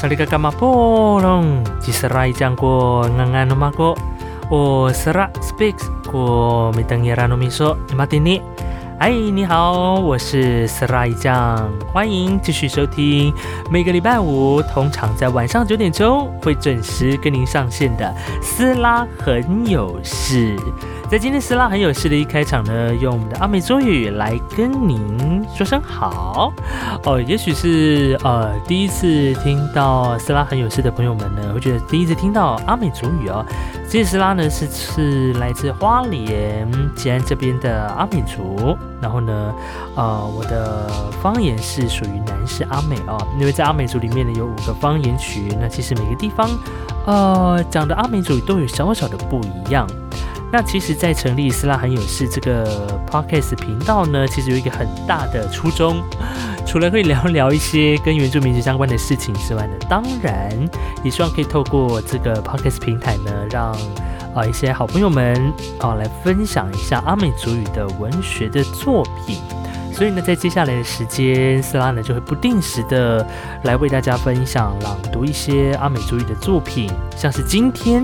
萨利嘎嘎马波隆，吉斯拉伊讲过安安诺马过，我斯拉 speaks. 过米登耶拉诺米说马蒂尼。嗨，你好，我是斯拉伊酱，欢迎继续收听每个礼拜五，通常在晚上九点钟会准时跟您上线的斯拉很有事。在今天斯拉很有事的一开场呢，用我们的阿美族语来跟您说声好哦。也许是呃第一次听到斯拉很有事的朋友们呢，会觉得第一次听到阿美族语哦。这斯拉呢是是来自花莲吉安这边的阿美族。然后呢，呃，我的方言是属于南式阿美哦，因为在阿美族里面呢有五个方言区，那其实每个地方，呃，讲的阿美族都有小小的不一样。那其实，在成立斯拉很有事这个 podcast 频道呢，其实有一个很大的初衷，除了会聊聊一些跟原住民族相关的事情之外呢，当然也希望可以透过这个 podcast 平台呢，让啊，一些好朋友们啊，来分享一下阿美族语的文学的作品。所以呢，在接下来的时间，斯拉呢就会不定时的来为大家分享朗读一些阿美族语的作品。像是今天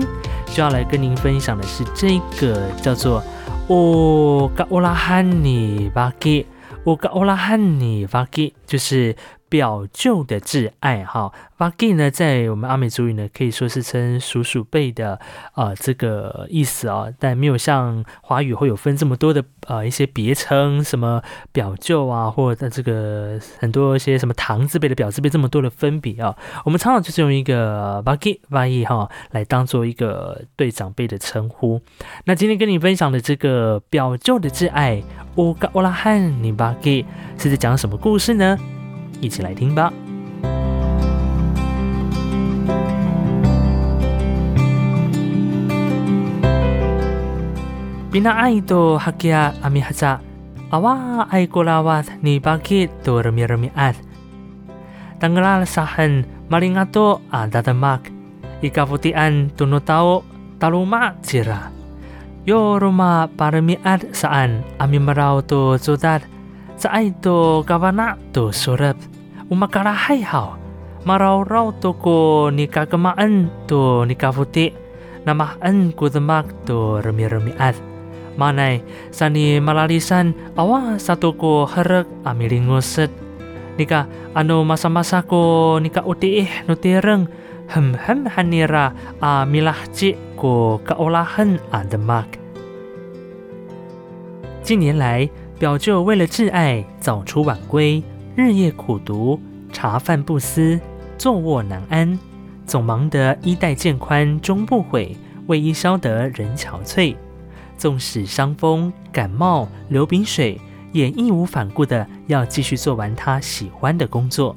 就要来跟您分享的是这个叫做“哦嘎欧拉汉尼巴吉”，“哦嘎欧拉汉尼巴吉”，就是。表舅的挚爱哈 v a g i 呢，在我们阿美族语呢，可以说是称叔叔辈的啊这个意思哦，但没有像华语会有分这么多的呃一些别称，什么表舅啊，或者这个很多一些什么堂字辈的表字辈这么多的分别啊。我们常常就是用一个 v a g i v a g i 哈来当做一个对长辈的称呼。那今天跟你分享的这个表舅的挚爱乌嘎乌拉汉尼 v a g i 是在讲什么故事呢？一起来听吧。Bina ai to hakia ami haza awa ai kolawat ni bakit to remi at Tanggal sahan malingato adadamak ikaputian tuno tao taluma sira Yo ruma paramiat saan ami marau to sudat 在爱多嘎巴纳多说了，我们嘎拉还好，马绕绕多过你嘎个马恩多你嘎福的，那么恩古的马多人米人米安，马奈萨尼马拉里山阿瓦萨多过赫勒阿米林 ngoset，你嘎 anu masa masa ko ni ka uti eh no tereng hem hem hanira a milah ci ko kaolahan a demak。近年来。表舅为了挚爱，早出晚归，日夜苦读，茶饭不思，坐卧难安，总忙得衣带渐宽终不悔，为伊消得人憔悴。纵使伤风感冒流鼻水，也义无反顾的要继续做完他喜欢的工作。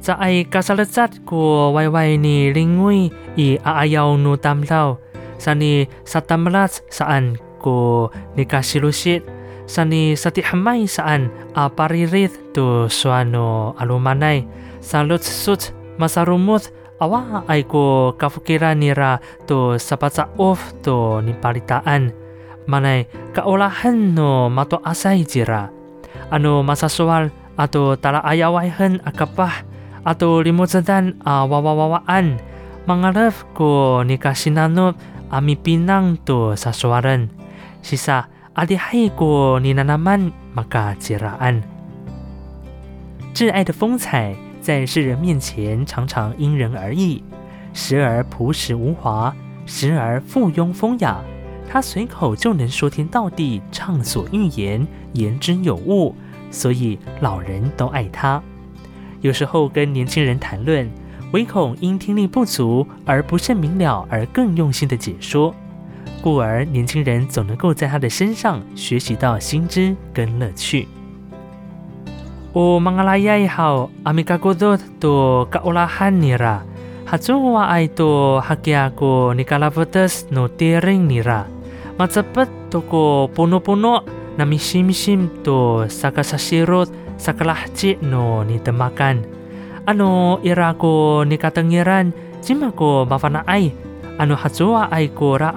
在爱加萨勒扎过歪歪尼林威以阿阿要努担到，萨尼萨达姆拉萨安。Ko nikasilusit sa ni satihamay saan aparirit to suano alumanay sa lutsut masarumut awa ay ko kafukiran nira to sapatsa of to nipalitaan. Manay kaulahan no mato asay jira. Ano masaswal ato talaayawayhan akapah ato limutsadan awawawawaan mangarap ko ni kasinanop ami pinang to sa 悉萨阿迪海过尼那那曼玛嘎杰拉安，挚爱的风采在世人面前常常因人而异，时而朴实无华，时而附庸风雅。他随口就能说天道地，畅所欲言，言之有物，所以老人都爱他。有时候跟年轻人谈论，唯恐因听力不足而不甚明了，而更用心的解说。故而年轻人总能够在他的身上学习到新知跟乐趣。哦，拉好，阿米古多乌拉汉尼拉，哈瓦爱哈吉阿古尼拉斯诺林尼拉，马诺诺，米西米西萨卡萨西罗萨卡拉吉诺尼德马，阿诺伊拉古尼登兰，吉古，阿诺哈瓦古拉。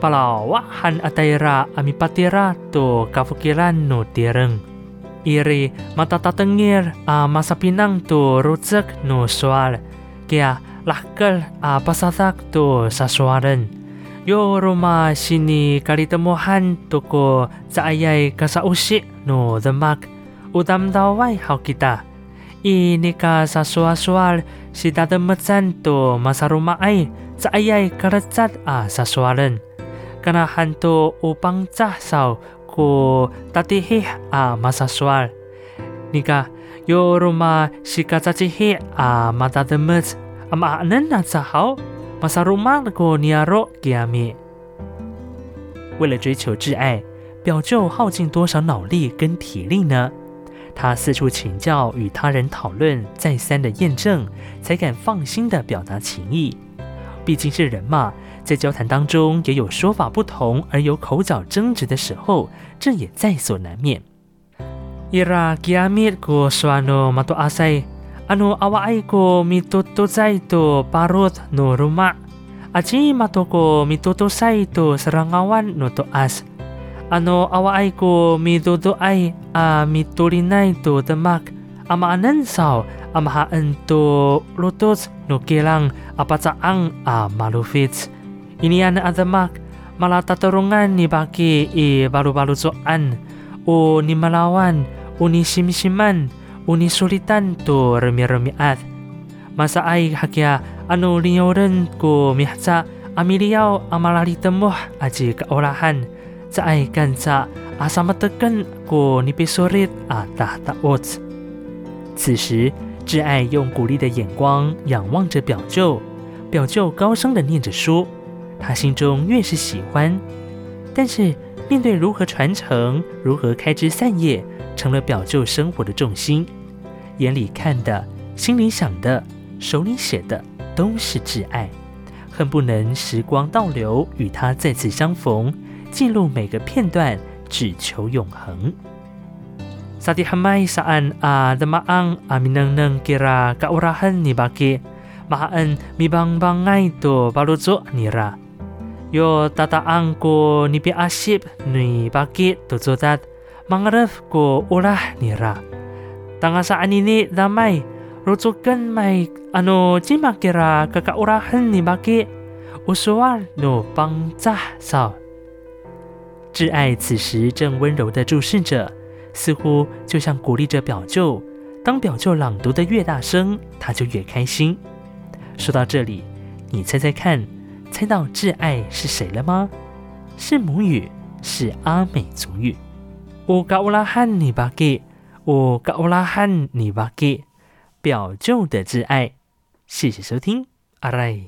palawa han ataira amipatira to kafukiran no tireng. Iri matatatengir a masapinang to rutsek no soal. Kaya lahkel a pasatak to sasuaren. Yo rumah sini kali temuhan toko saayay kasausi no demak. Utam tawai hau kita. Ini ka sasual-sual si tatemetsan to masa rumah ai caayai kerecat a sasuaran. Kana hantu upang cah sau ko tatihih a masaswal. Nika yo rumah si kacacihih a mata demet, ama anen na hao masa rumah ko niaro kiami. 为了追求挚爱，表舅耗尽多少脑力跟体力呢？他四处请教，与他人讨论，再三的验证，才敢放心的表达情意。毕竟是人嘛。在交谈当中，也有说法不同而有口角争执的时候，这也在所难免。Ira kiamit ko suano mato asay ano awai ko mitutuzay to paro't no ruma aci mato ko mitutuzay to serangawan no to as ano awai ko mitutuay a mitulinay to demak amaanan sao amahaan to lutos no kilang apacaang a malufits Inian adamak malataturungan ni baki i baru-baru soan o ni malawan o ni simsiman o ni sulitan to remi-remiat. Masa ay hakya ano linyoren ko mihsa amiliyaw amalali temuh aji keolahan sa ay kansa asa matekan ko ni pisorit atah taot. 此时，挚爱用鼓励的眼光仰望着表舅，表舅高声的念着书。他心中越是喜欢，但是面对如何传承、如何开枝散叶，成了表舅生活的重心。眼里看的、心里想的、手里写的，都是挚爱，恨不能时光倒流，与他再次相逢，记录每个片段，只求永恒。Saat hamai saan a demaang aminang nang kira kaurahan ni baki, maan mibang bangai to baluzo nira. yo tataang ko nipi asip ni bakit tututat mangref ko ulah nira. Tanga saan ini damay rutukan may ano jimakira kakaurahan ni baki usual no pangzah sao. 挚爱此时正温柔地注视着，似乎就像鼓励着表舅。当表舅朗读的越大声，他就越开心。说到这里，你猜猜看。猜到挚爱是谁了吗？是母语，是阿美族语。乌嘎乌拉汉尼巴给，乌嘎乌拉汉尼巴给，表舅的挚爱。谢谢收听，阿赖。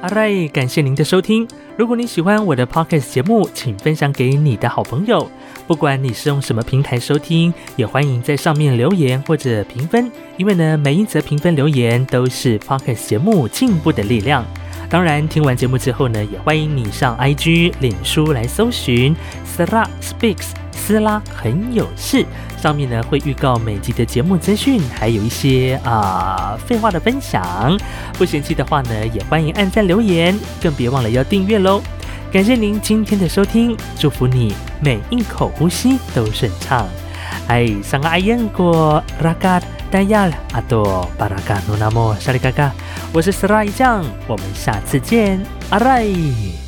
阿赖，感谢您的收听。如果你喜欢我的 podcast 节目，请分享给你的好朋友。不管你是用什么平台收听，也欢迎在上面留言或者评分，因为呢，每一则评分留言都是 Podcast 节目进步的力量。当然，听完节目之后呢，也欢迎你上 IG、脸书来搜寻 Sarah Speaks 斯拉很有事，上面呢会预告每集的节目资讯，还有一些啊废话的分享。不嫌弃的话呢，也欢迎按赞留言，更别忘了要订阅喽。感谢您今天的收听，祝福你每一口呼吸都顺畅。哎，上个阿燕过拉嘎达亚阿多巴拉嘎努纳莫沙里嘎嘎，我是斯拉一酱，我们下次见，阿来。